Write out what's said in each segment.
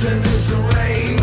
arrangement is arranged.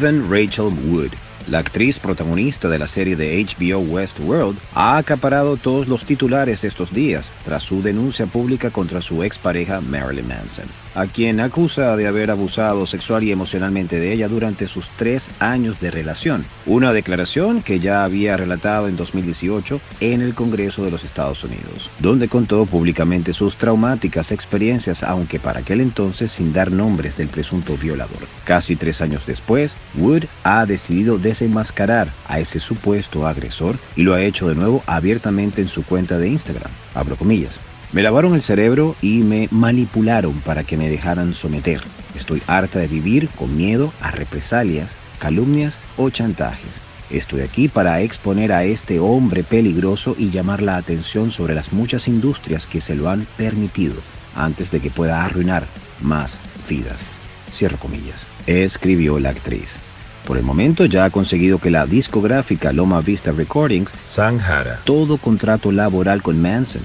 Even Rachel Wood la actriz protagonista de la serie de HBO Westworld ha acaparado todos los titulares estos días tras su denuncia pública contra su expareja Marilyn Manson, a quien acusa de haber abusado sexual y emocionalmente de ella durante sus tres años de relación. Una declaración que ya había relatado en 2018 en el Congreso de los Estados Unidos, donde contó públicamente sus traumáticas experiencias, aunque para aquel entonces sin dar nombres del presunto violador. Casi tres años después, Wood ha decidido desenmascarar a ese supuesto agresor y lo ha hecho de nuevo abiertamente en su cuenta de Instagram. Abro comillas. Me lavaron el cerebro y me manipularon para que me dejaran someter. Estoy harta de vivir con miedo a represalias, calumnias o chantajes. Estoy aquí para exponer a este hombre peligroso y llamar la atención sobre las muchas industrias que se lo han permitido antes de que pueda arruinar más vidas. Cierro comillas. Escribió la actriz. Por el momento ya ha conseguido que la discográfica Loma Vista Recordings zanjara todo contrato laboral con Manson,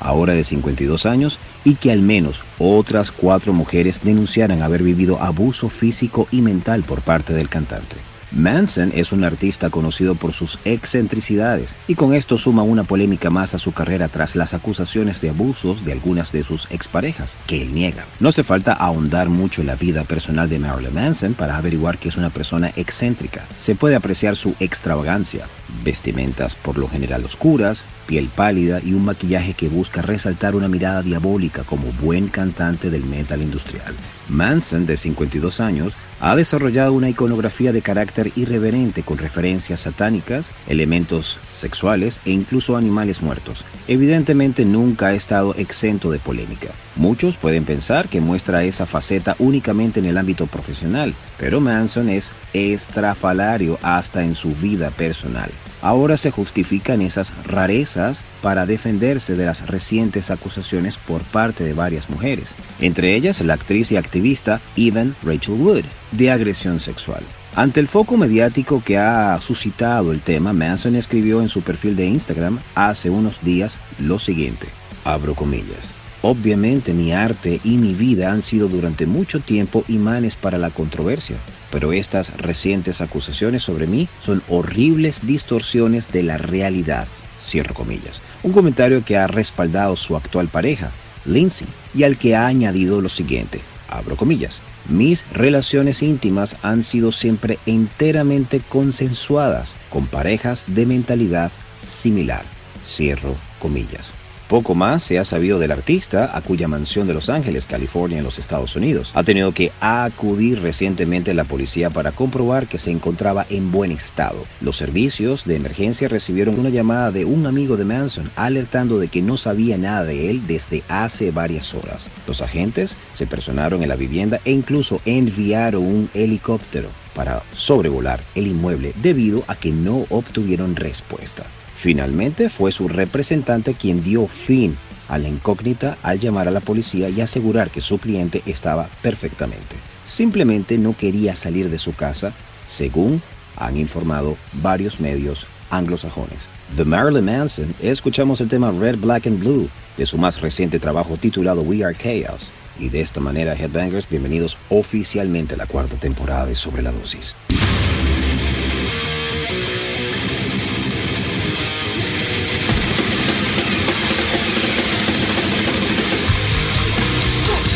ahora de 52 años, y que al menos otras cuatro mujeres denunciaran haber vivido abuso físico y mental por parte del cantante. Manson es un artista conocido por sus excentricidades y con esto suma una polémica más a su carrera tras las acusaciones de abusos de algunas de sus exparejas, que él niega. No hace falta ahondar mucho en la vida personal de Marilyn Manson para averiguar que es una persona excéntrica. Se puede apreciar su extravagancia, vestimentas por lo general oscuras, piel pálida y un maquillaje que busca resaltar una mirada diabólica como buen cantante del metal industrial. Manson, de 52 años, ha desarrollado una iconografía de carácter irreverente con referencias satánicas, elementos sexuales e incluso animales muertos. Evidentemente nunca ha estado exento de polémica. Muchos pueden pensar que muestra esa faceta únicamente en el ámbito profesional, pero Manson es estrafalario hasta en su vida personal. Ahora se justifican esas rarezas para defenderse de las recientes acusaciones por parte de varias mujeres, entre ellas la actriz y activista Even Rachel Wood, de agresión sexual. Ante el foco mediático que ha suscitado el tema, Manson escribió en su perfil de Instagram hace unos días lo siguiente, abro comillas. Obviamente mi arte y mi vida han sido durante mucho tiempo imanes para la controversia, pero estas recientes acusaciones sobre mí son horribles distorsiones de la realidad. Cierro comillas. Un comentario que ha respaldado su actual pareja, Lindsay, y al que ha añadido lo siguiente, abro comillas. Mis relaciones íntimas han sido siempre enteramente consensuadas con parejas de mentalidad similar. Cierro comillas. Poco más se ha sabido del artista, a cuya mansión de Los Ángeles, California, en los Estados Unidos. Ha tenido que acudir recientemente la policía para comprobar que se encontraba en buen estado. Los servicios de emergencia recibieron una llamada de un amigo de Manson alertando de que no sabía nada de él desde hace varias horas. Los agentes se personaron en la vivienda e incluso enviaron un helicóptero para sobrevolar el inmueble debido a que no obtuvieron respuesta. Finalmente fue su representante quien dio fin a la incógnita al llamar a la policía y asegurar que su cliente estaba perfectamente. Simplemente no quería salir de su casa, según han informado varios medios anglosajones. The Marilyn Manson, escuchamos el tema Red, Black and Blue de su más reciente trabajo titulado We Are Chaos. Y de esta manera, Headbangers, bienvenidos oficialmente a la cuarta temporada de Sobre la Dosis.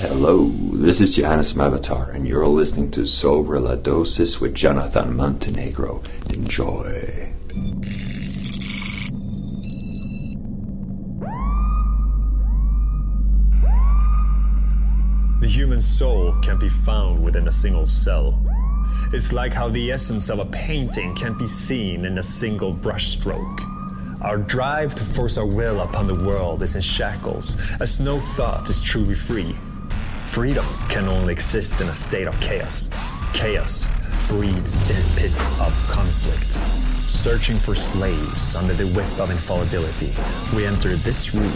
Hello, this is Johannes Mavatar, and you're listening to Sobre la Dosis with Jonathan Montenegro. Enjoy. The human soul can be found within a single cell. It's like how the essence of a painting can't be seen in a single brushstroke. Our drive to force our will upon the world is in shackles, as no thought is truly free. Freedom can only exist in a state of chaos. Chaos breeds in pits of conflict. Searching for slaves under the whip of infallibility, we enter this room.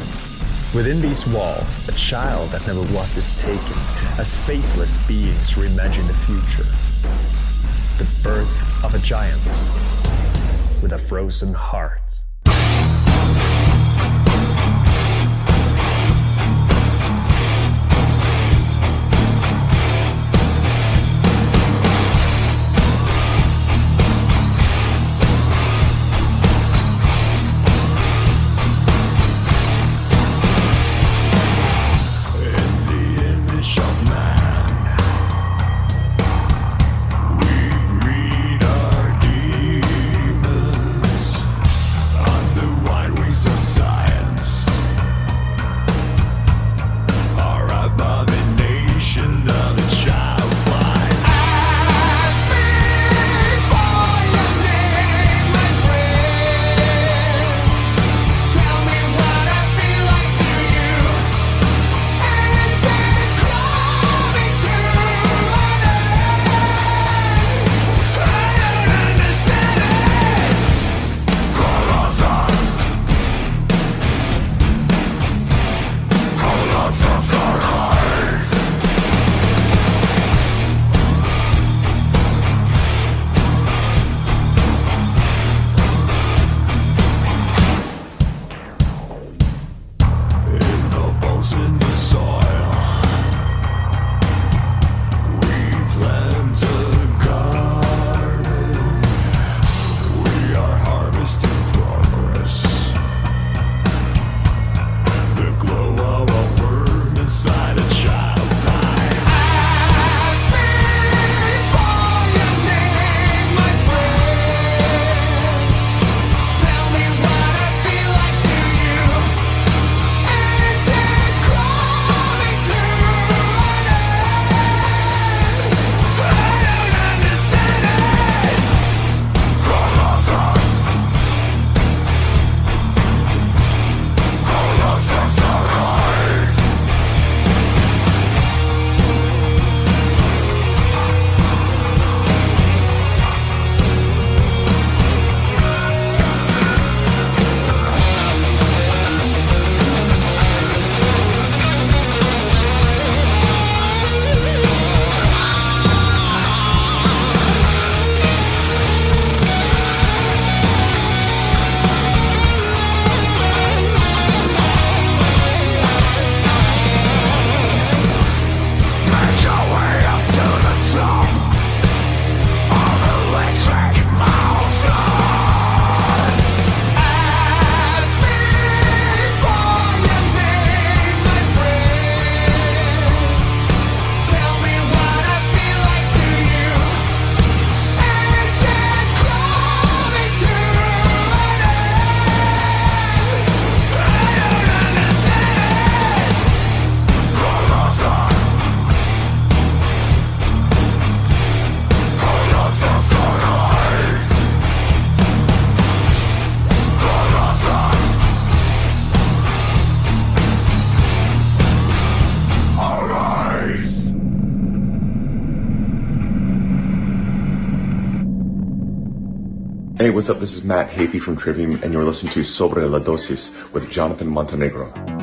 Within these walls, a child that never was is taken, as faceless beings reimagine the future. The birth of a giant with a frozen heart. Hey, what's up? This is Matt Hafey from Trivium, and you're listening to Sobre la Dosis with Jonathan Montenegro.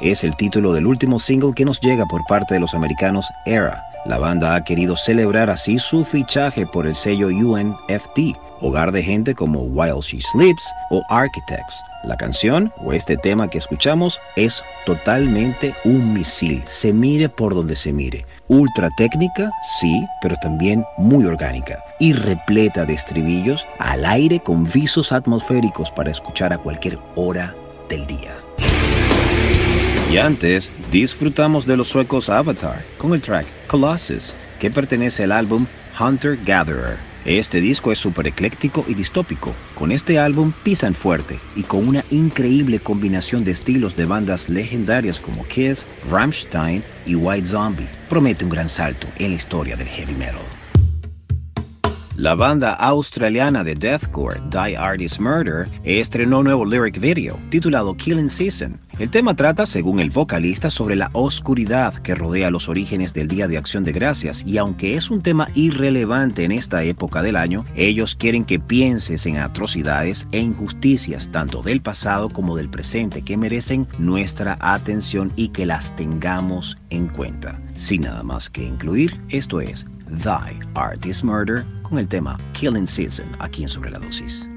Es el título del último single que nos llega por parte de los americanos Era. La banda ha querido celebrar así su fichaje por el sello UNFT, hogar de gente como While She Sleeps o Architects. La canción o este tema que escuchamos es totalmente un misil, se mire por donde se mire. Ultra técnica, sí, pero también muy orgánica y repleta de estribillos al aire con visos atmosféricos para escuchar a cualquier hora del día. Y antes, disfrutamos de los suecos Avatar con el track Colossus, que pertenece al álbum Hunter Gatherer. Este disco es súper ecléctico y distópico. Con este álbum pisan fuerte y con una increíble combinación de estilos de bandas legendarias como Kiss, Rammstein y White Zombie. Promete un gran salto en la historia del heavy metal. La banda australiana de deathcore Die Artist Murder estrenó un nuevo lyric video titulado Killing Season. El tema trata, según el vocalista, sobre la oscuridad que rodea los orígenes del Día de Acción de Gracias y aunque es un tema irrelevante en esta época del año, ellos quieren que pienses en atrocidades e injusticias tanto del pasado como del presente que merecen nuestra atención y que las tengamos en cuenta. Sin nada más que incluir, esto es Die Artist Murder con el tema Killing Season aquí en Sobre la Dosis.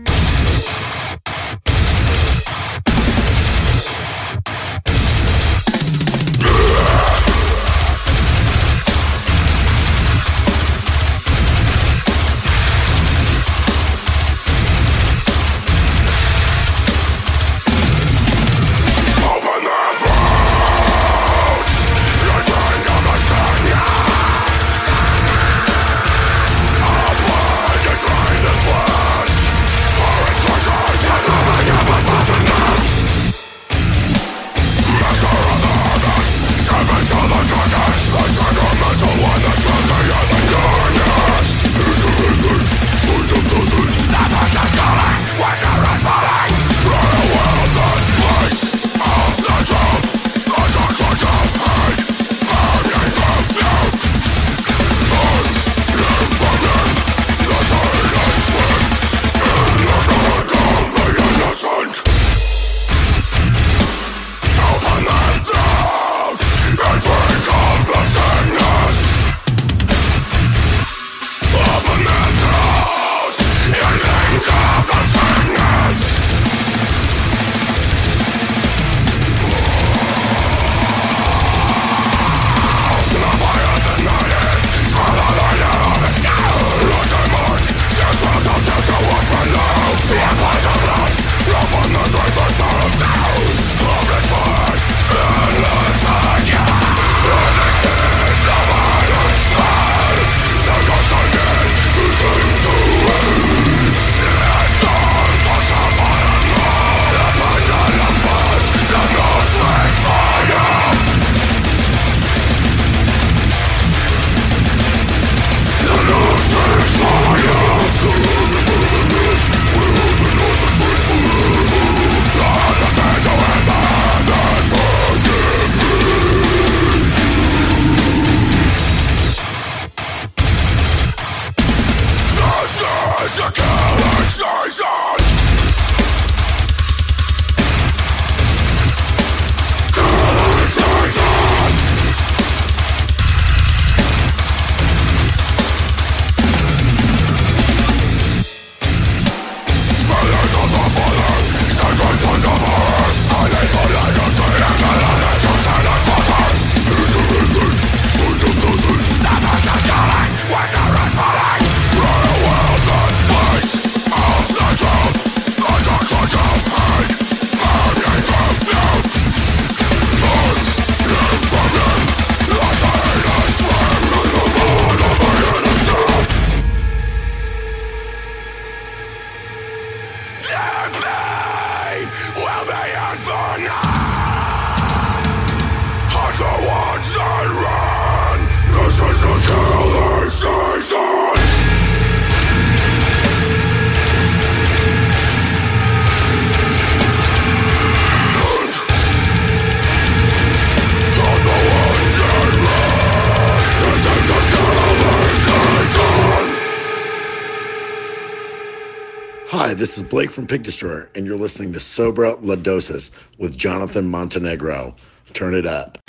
This is Blake from Pig Destroyer, and you're listening to Sobra La Dosis with Jonathan Montenegro. Turn it up.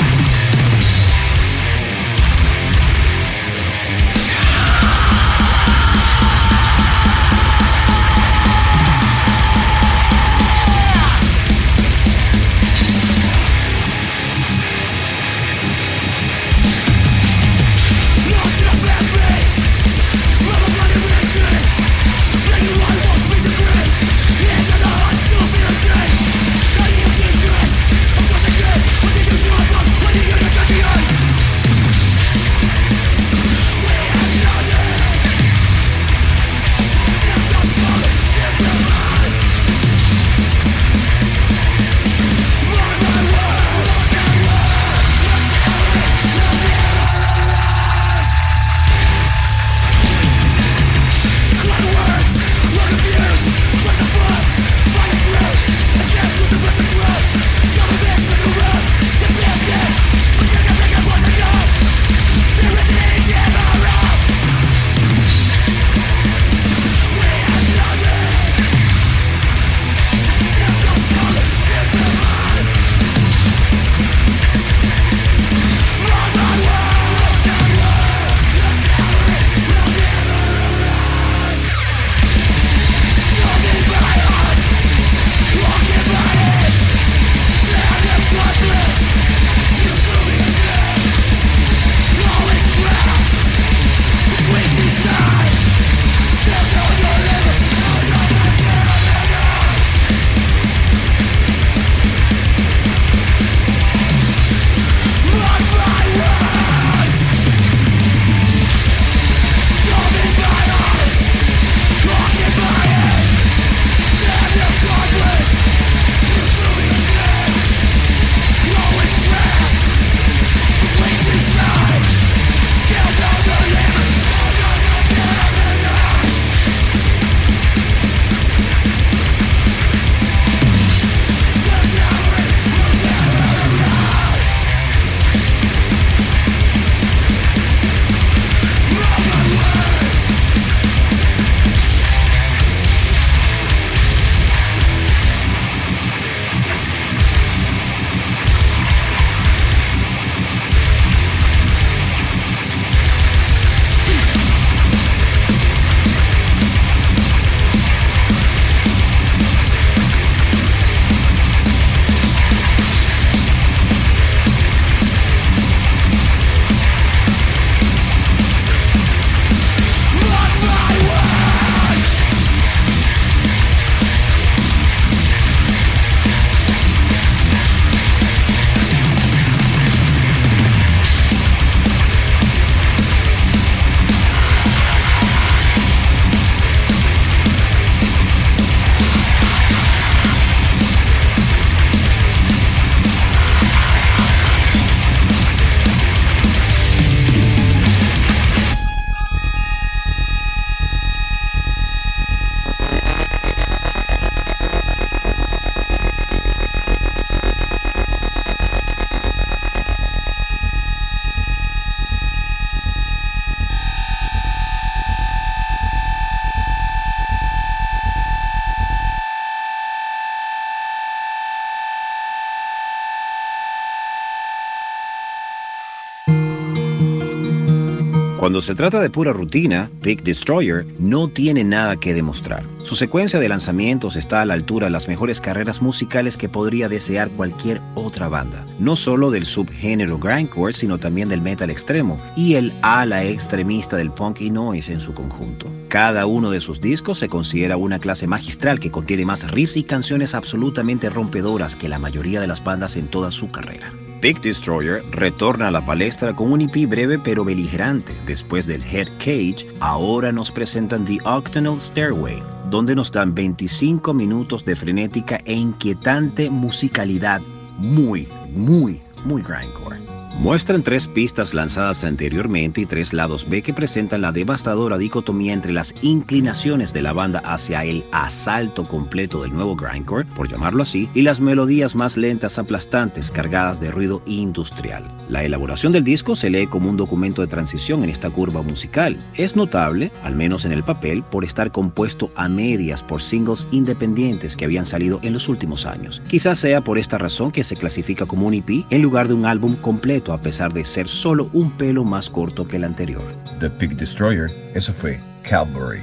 Cuando se trata de pura rutina, Big Destroyer no tiene nada que demostrar. Su secuencia de lanzamientos está a la altura de las mejores carreras musicales que podría desear cualquier otra banda, no solo del subgénero grindcore, sino también del metal extremo y el ala extremista del punk y noise en su conjunto. Cada uno de sus discos se considera una clase magistral que contiene más riffs y canciones absolutamente rompedoras que la mayoría de las bandas en toda su carrera. Big Destroyer retorna a la palestra con un EP breve pero beligerante. Después del Head Cage, ahora nos presentan The Octonal Stairway, donde nos dan 25 minutos de frenética e inquietante musicalidad muy, muy, muy grindcore. Muestran tres pistas lanzadas anteriormente y tres lados B que presentan la devastadora dicotomía entre las inclinaciones de la banda hacia el asalto completo del nuevo grindcore, por llamarlo así, y las melodías más lentas aplastantes cargadas de ruido industrial. La elaboración del disco se lee como un documento de transición en esta curva musical. Es notable, al menos en el papel, por estar compuesto a medias por singles independientes que habían salido en los últimos años. Quizás sea por esta razón que se clasifica como un EP en lugar de un álbum completo a pesar de ser solo un pelo más corto que el anterior. The Big Destroyer, eso fue Calvary.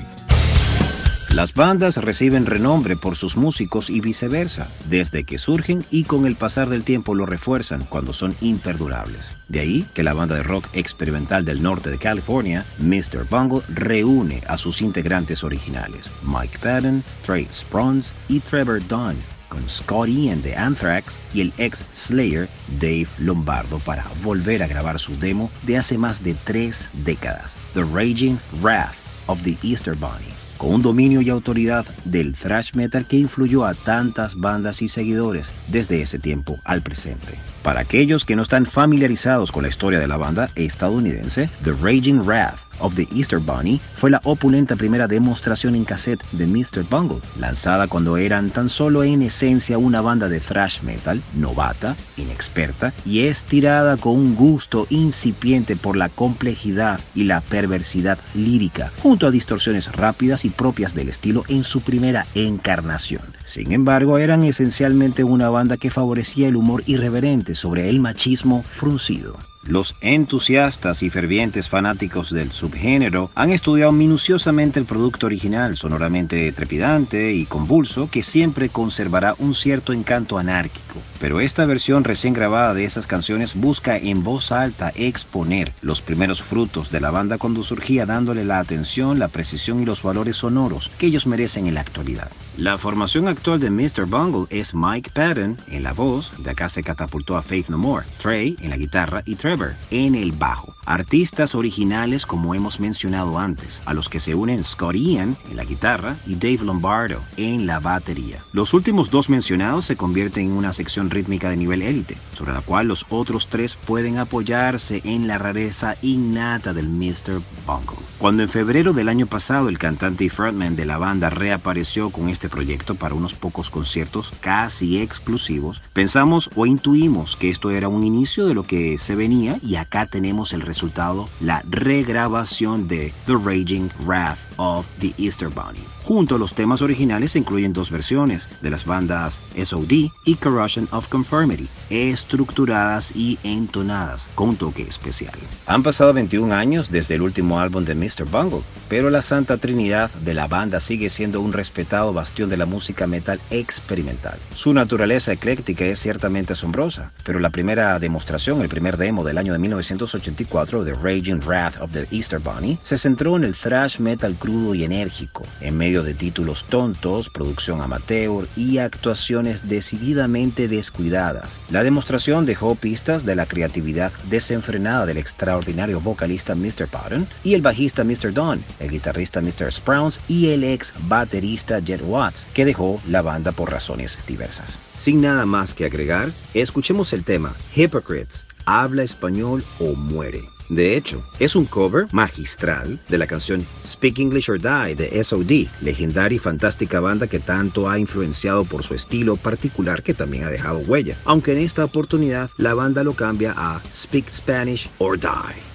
Las bandas reciben renombre por sus músicos y viceversa, desde que surgen y con el pasar del tiempo lo refuerzan cuando son imperdurables. De ahí que la banda de rock experimental del norte de California, Mr. Bungle, reúne a sus integrantes originales, Mike Patton, Trey Spruance y Trevor Dunn, con Scott Ian de Anthrax y el ex Slayer Dave Lombardo para volver a grabar su demo de hace más de tres décadas, The Raging Wrath of the Easter Bunny con un dominio y autoridad del thrash metal que influyó a tantas bandas y seguidores desde ese tiempo al presente. Para aquellos que no están familiarizados con la historia de la banda estadounidense, The Raging Wrath of the Easter Bunny fue la opulenta primera demostración en cassette de Mr. Bungle, lanzada cuando eran tan solo en esencia una banda de thrash metal, novata, inexperta y estirada con un gusto incipiente por la complejidad y la perversidad lírica, junto a distorsiones rápidas y propias del estilo en su primera encarnación. Sin embargo, eran esencialmente una banda que favorecía el humor irreverente sobre el machismo fruncido. Los entusiastas y fervientes fanáticos del subgénero han estudiado minuciosamente el producto original, sonoramente trepidante y convulso, que siempre conservará un cierto encanto anárquico. Pero esta versión recién grabada de esas canciones busca en voz alta exponer los primeros frutos de la banda cuando surgía dándole la atención, la precisión y los valores sonoros que ellos merecen en la actualidad. La formación actual de Mr. Bungle es Mike Patton en la voz, de acá se catapultó a Faith No More, Trey en la guitarra y Trevor en el bajo. Artistas originales como hemos mencionado antes, a los que se unen Scott Ian en la guitarra y Dave Lombardo en la batería. Los últimos dos mencionados se convierten en una sección rítmica de nivel élite, sobre la cual los otros tres pueden apoyarse en la rareza innata del Mr. Bungle. Cuando en febrero del año pasado el cantante y frontman de la banda reapareció con este proyecto para unos pocos conciertos casi exclusivos, pensamos o intuimos que esto era un inicio de lo que se venía y acá tenemos el resultado, la regrabación de The Raging Wrath of the Easter Bunny. Junto a los temas originales se incluyen dos versiones de las bandas SOD y Corrosion of Conformity, estructuradas y entonadas con un toque especial. Han pasado 21 años desde el último álbum de Mr. Bungle, pero la Santa Trinidad de la banda sigue siendo un respetado bastión de la música metal experimental. Su naturaleza ecléctica es ciertamente asombrosa, pero la primera demostración, el primer demo del año de 1984 de Raging Wrath of the Easter Bunny, se centró en el thrash metal crudo y enérgico, de títulos tontos, producción amateur y actuaciones decididamente descuidadas. La demostración dejó pistas de la creatividad desenfrenada del extraordinario vocalista Mr. Patton y el bajista Mr. Don, el guitarrista Mr. Sprouse y el ex baterista Jet Watts, que dejó la banda por razones diversas. Sin nada más que agregar, escuchemos el tema Hypocrites, habla español o muere. De hecho, es un cover magistral de la canción Speak English or Die de SOD, legendaria y fantástica banda que tanto ha influenciado por su estilo particular que también ha dejado huella, aunque en esta oportunidad la banda lo cambia a Speak Spanish or Die.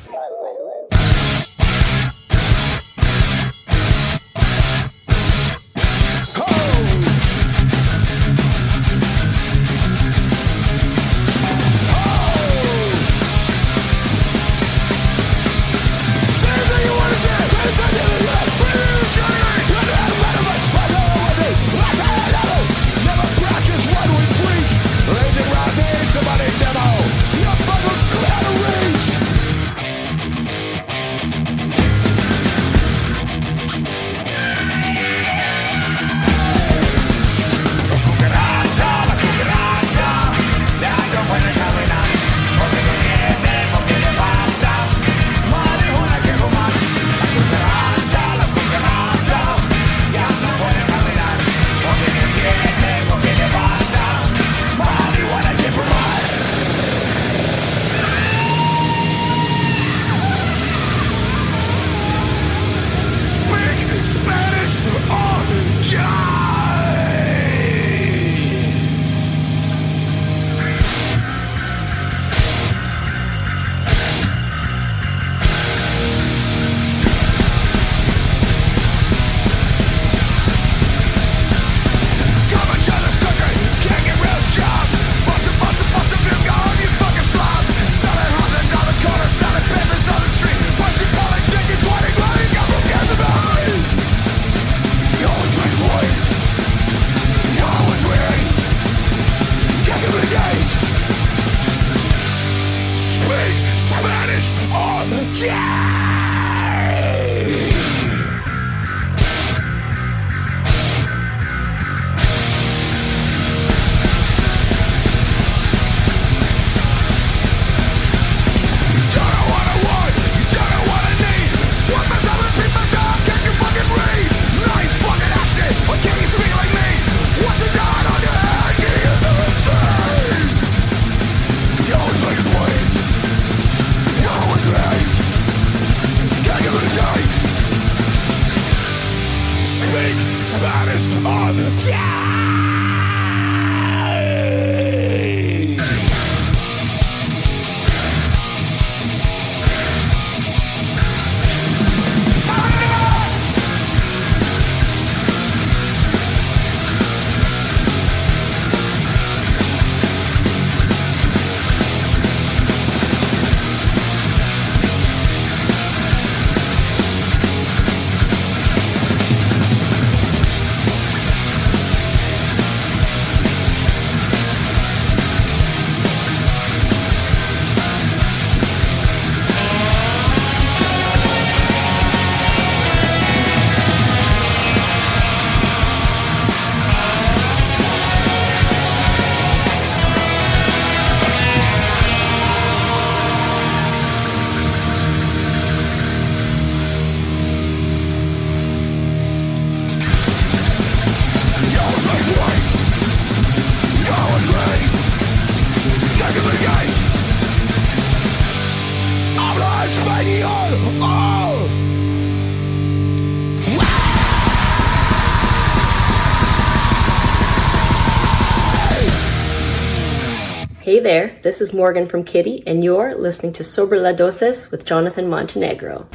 Hey there, this is Morgan from Kitty, and you're listening to Sobre La Dosis with Jonathan Montenegro.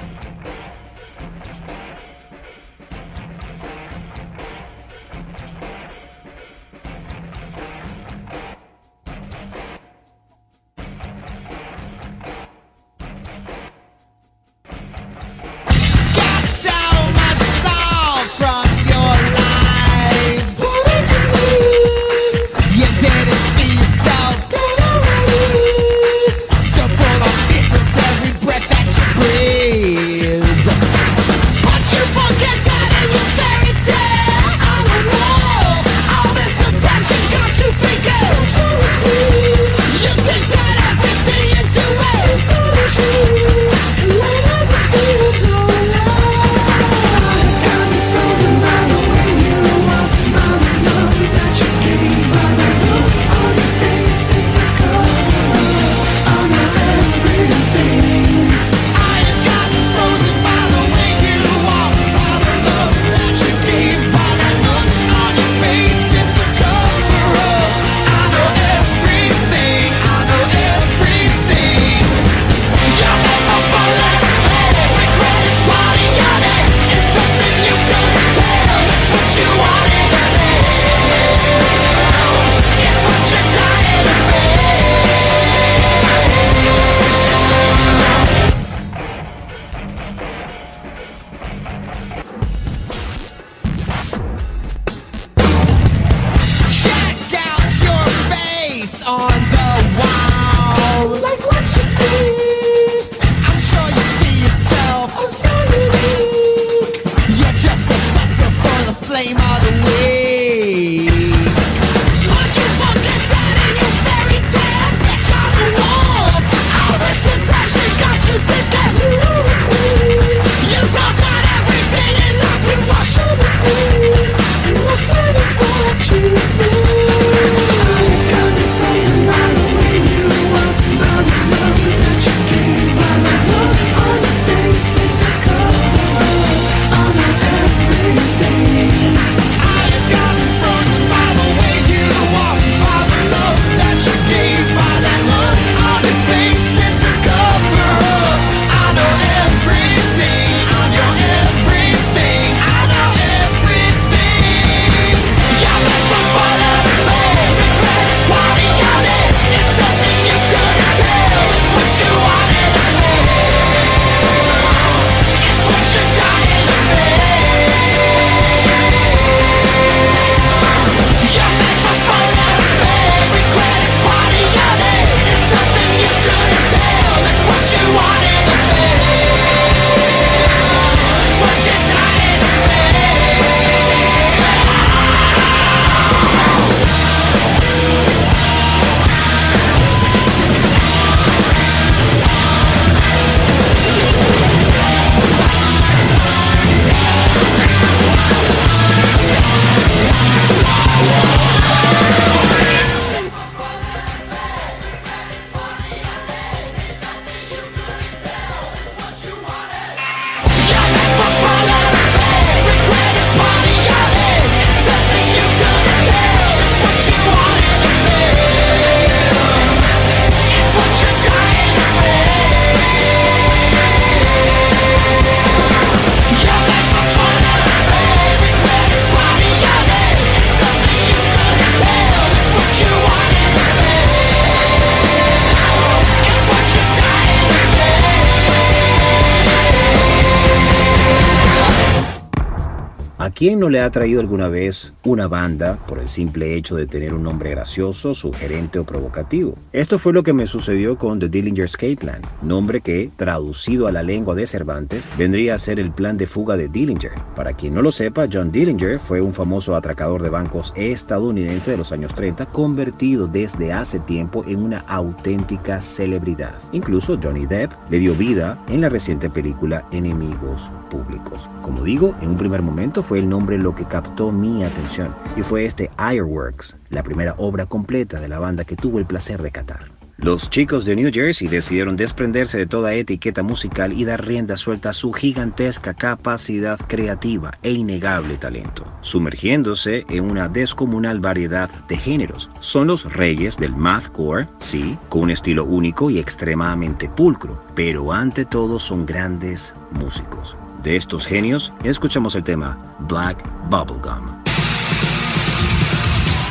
Quién no le ha traído alguna vez una banda por el simple hecho de tener un nombre gracioso, sugerente o provocativo? Esto fue lo que me sucedió con The Dillinger Escape Plan, nombre que, traducido a la lengua de Cervantes, vendría a ser el plan de fuga de Dillinger. Para quien no lo sepa, John Dillinger fue un famoso atracador de bancos estadounidense de los años 30, convertido desde hace tiempo en una auténtica celebridad. Incluso Johnny Depp le dio vida en la reciente película Enemigos Públicos. Como digo, en un primer momento fue el nombre lo que captó mi atención y fue este Ironworks, la primera obra completa de la banda que tuvo el placer de catar. Los chicos de New Jersey decidieron desprenderse de toda etiqueta musical y dar rienda suelta a su gigantesca capacidad creativa e innegable talento, sumergiéndose en una descomunal variedad de géneros. Son los reyes del mathcore, sí, con un estilo único y extremadamente pulcro, pero ante todo son grandes músicos. De estos genios, escuchamos el tema Black Bubblegum.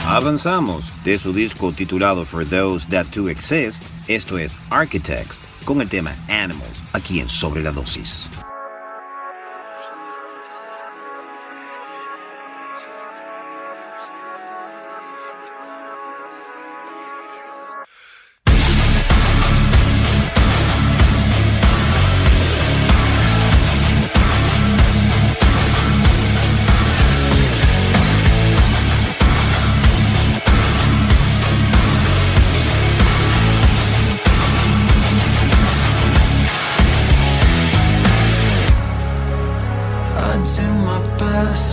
Avanzamos de su disco titulado For Those That To Exist, esto es Architects, con el tema Animals, aquí en Sobre la Dosis.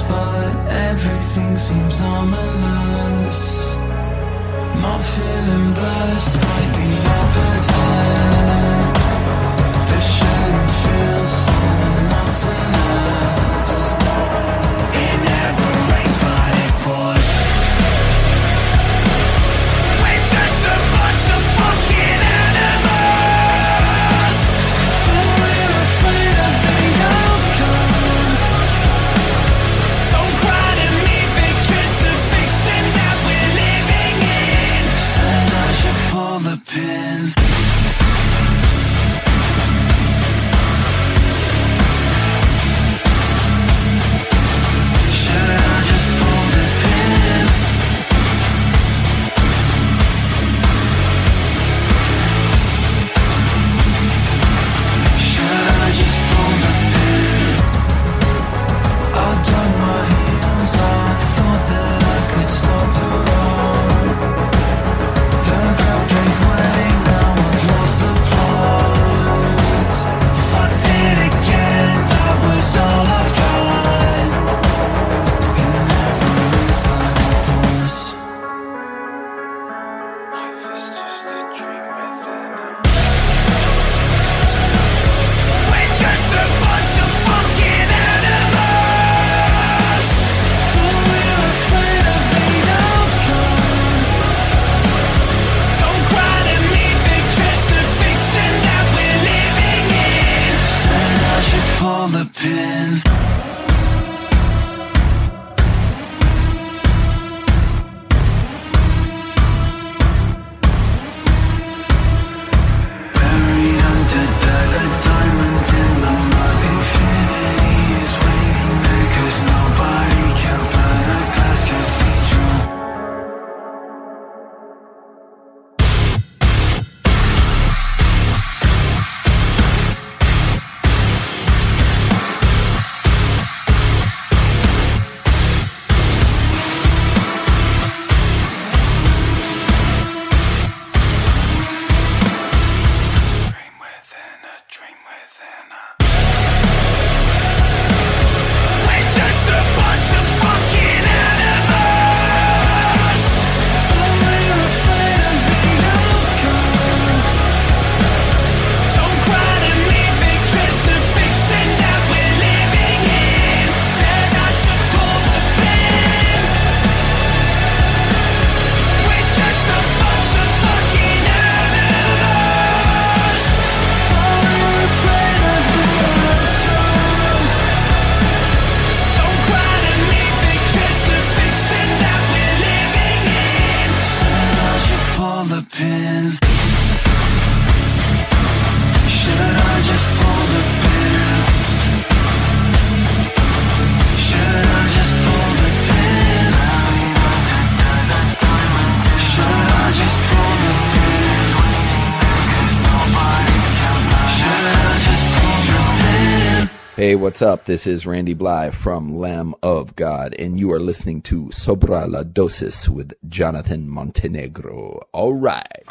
But everything seems ominous. Not feeling blessed, quite the opposite. This shouldn't feel so monotonous. What's up? This is Randy Bly from Lamb of God, and you are listening to Sobra la Dosis with Jonathan Montenegro. All right.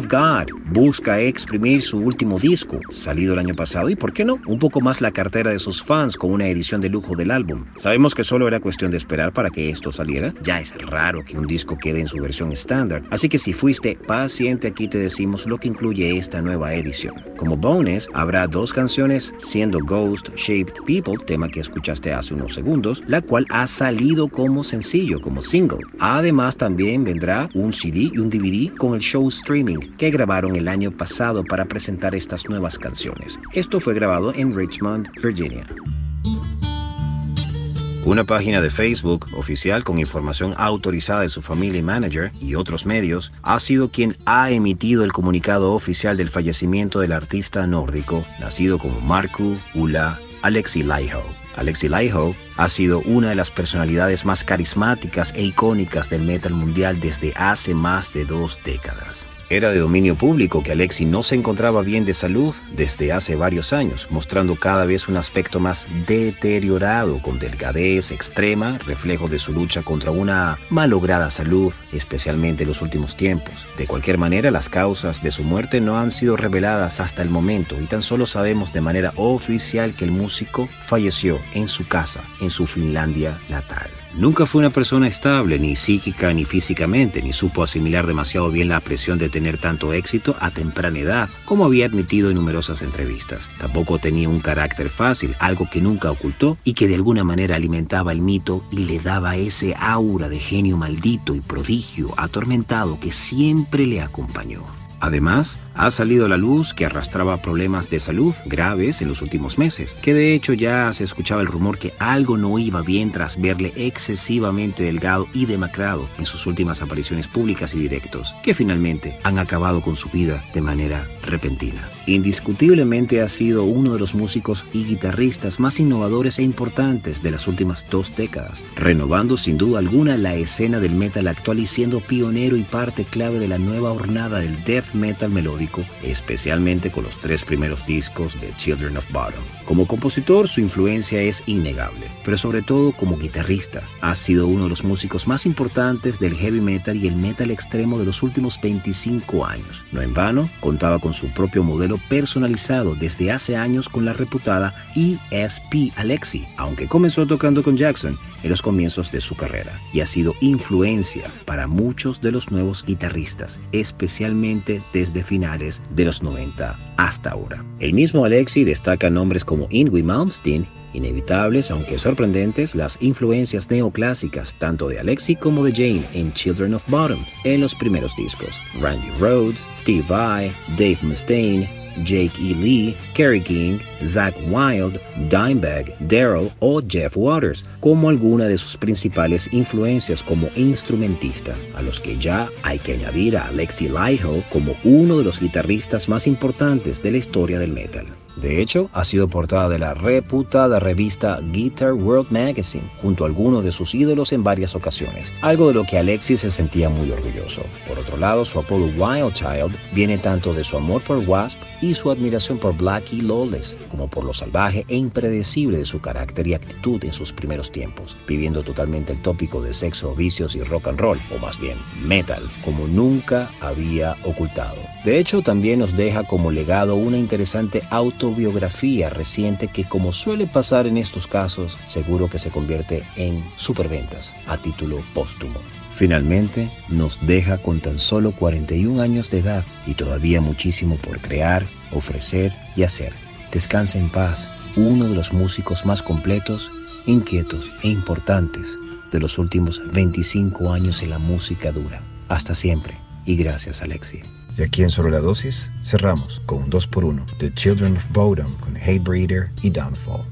Of God busca exprimir su último disco, salido el año pasado, y por qué no, un poco más la cartera de sus fans con una edición de lujo del álbum. Sabemos que solo era cuestión de esperar para que esto saliera, ya es raro que un disco quede en su versión estándar, así que si fuiste paciente aquí te decimos lo que incluye esta nueva edición. Como bonus, habrá dos canciones, siendo Ghost Shaped People, tema que escuchaste hace unos segundos, la cual ha salido como sencillo, como single. Además también vendrá un CD y un DVD con el show streaming que grabaron el año pasado para presentar estas nuevas canciones. Esto fue grabado en Richmond, Virginia. Una página de Facebook oficial con información autorizada de su familia y manager y otros medios ha sido quien ha emitido el comunicado oficial del fallecimiento del artista nórdico nacido como Marku Ulla Alexi Laiho. Alexi Laiho ha sido una de las personalidades más carismáticas e icónicas del metal mundial desde hace más de dos décadas. Era de dominio público que Alexi no se encontraba bien de salud desde hace varios años, mostrando cada vez un aspecto más deteriorado, con delgadez extrema, reflejo de su lucha contra una malograda salud, especialmente en los últimos tiempos. De cualquier manera, las causas de su muerte no han sido reveladas hasta el momento y tan solo sabemos de manera oficial que el músico falleció en su casa, en su Finlandia natal. Nunca fue una persona estable, ni psíquica ni físicamente, ni supo asimilar demasiado bien la presión de tener tanto éxito a temprana edad, como había admitido en numerosas entrevistas. Tampoco tenía un carácter fácil, algo que nunca ocultó y que de alguna manera alimentaba el mito y le daba ese aura de genio maldito y prodigio atormentado que siempre le acompañó. Además, ha salido a la luz que arrastraba problemas de salud graves en los últimos meses, que de hecho ya se escuchaba el rumor que algo no iba bien tras verle excesivamente delgado y demacrado en sus últimas apariciones públicas y directos, que finalmente han acabado con su vida de manera repentina. Indiscutiblemente ha sido uno de los músicos y guitarristas más innovadores e importantes de las últimas dos décadas, renovando sin duda alguna la escena del metal actual y siendo pionero y parte clave de la nueva hornada del death metal melódico especialmente con los tres primeros discos de Children of Bottom. Como compositor, su influencia es innegable, pero sobre todo como guitarrista, ha sido uno de los músicos más importantes del heavy metal y el metal extremo de los últimos 25 años. No en vano, contaba con su propio modelo personalizado desde hace años con la reputada ESP Alexi, aunque comenzó tocando con Jackson en los comienzos de su carrera y ha sido influencia para muchos de los nuevos guitarristas, especialmente desde finales de los 90 hasta ahora. El mismo Alexi destaca nombres como Ingwie Malmsteen Inevitables, aunque sorprendentes, las influencias neoclásicas tanto de Alexi como de Jane en Children of Bottom en los primeros discos. Randy Rhodes, Steve Vai, Dave Mustaine, Jake E. Lee, Kerry King, Zach Wild, Dimebag, Daryl o Jeff Waters, como alguna de sus principales influencias como instrumentista, a los que ya hay que añadir a Alexi Laiho como uno de los guitarristas más importantes de la historia del metal. De hecho, ha sido portada de la reputada revista Guitar World Magazine, junto a algunos de sus ídolos en varias ocasiones, algo de lo que Alexis se sentía muy orgulloso. Por otro lado, su apodo Wild Child viene tanto de su amor por Wasp y su admiración por Blackie Lawless, como por lo salvaje e impredecible de su carácter y actitud en sus primeros tiempos, viviendo totalmente el tópico de sexo, vicios y rock and roll, o más bien metal, como nunca había ocultado. De hecho, también nos deja como legado una interesante autobiografía reciente que, como suele pasar en estos casos, seguro que se convierte en superventas a título póstumo. Finalmente, nos deja con tan solo 41 años de edad y todavía muchísimo por crear, ofrecer y hacer. Descansa en paz, uno de los músicos más completos, inquietos e importantes de los últimos 25 años en la música dura. Hasta siempre y gracias Alexi. Y aquí en Sobre la Dosis cerramos con un 2x1 de Children of Bodom con Hatebreeder y Downfall.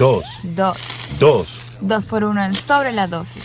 2. 2. 2. 2 por 1 sobre la dosis.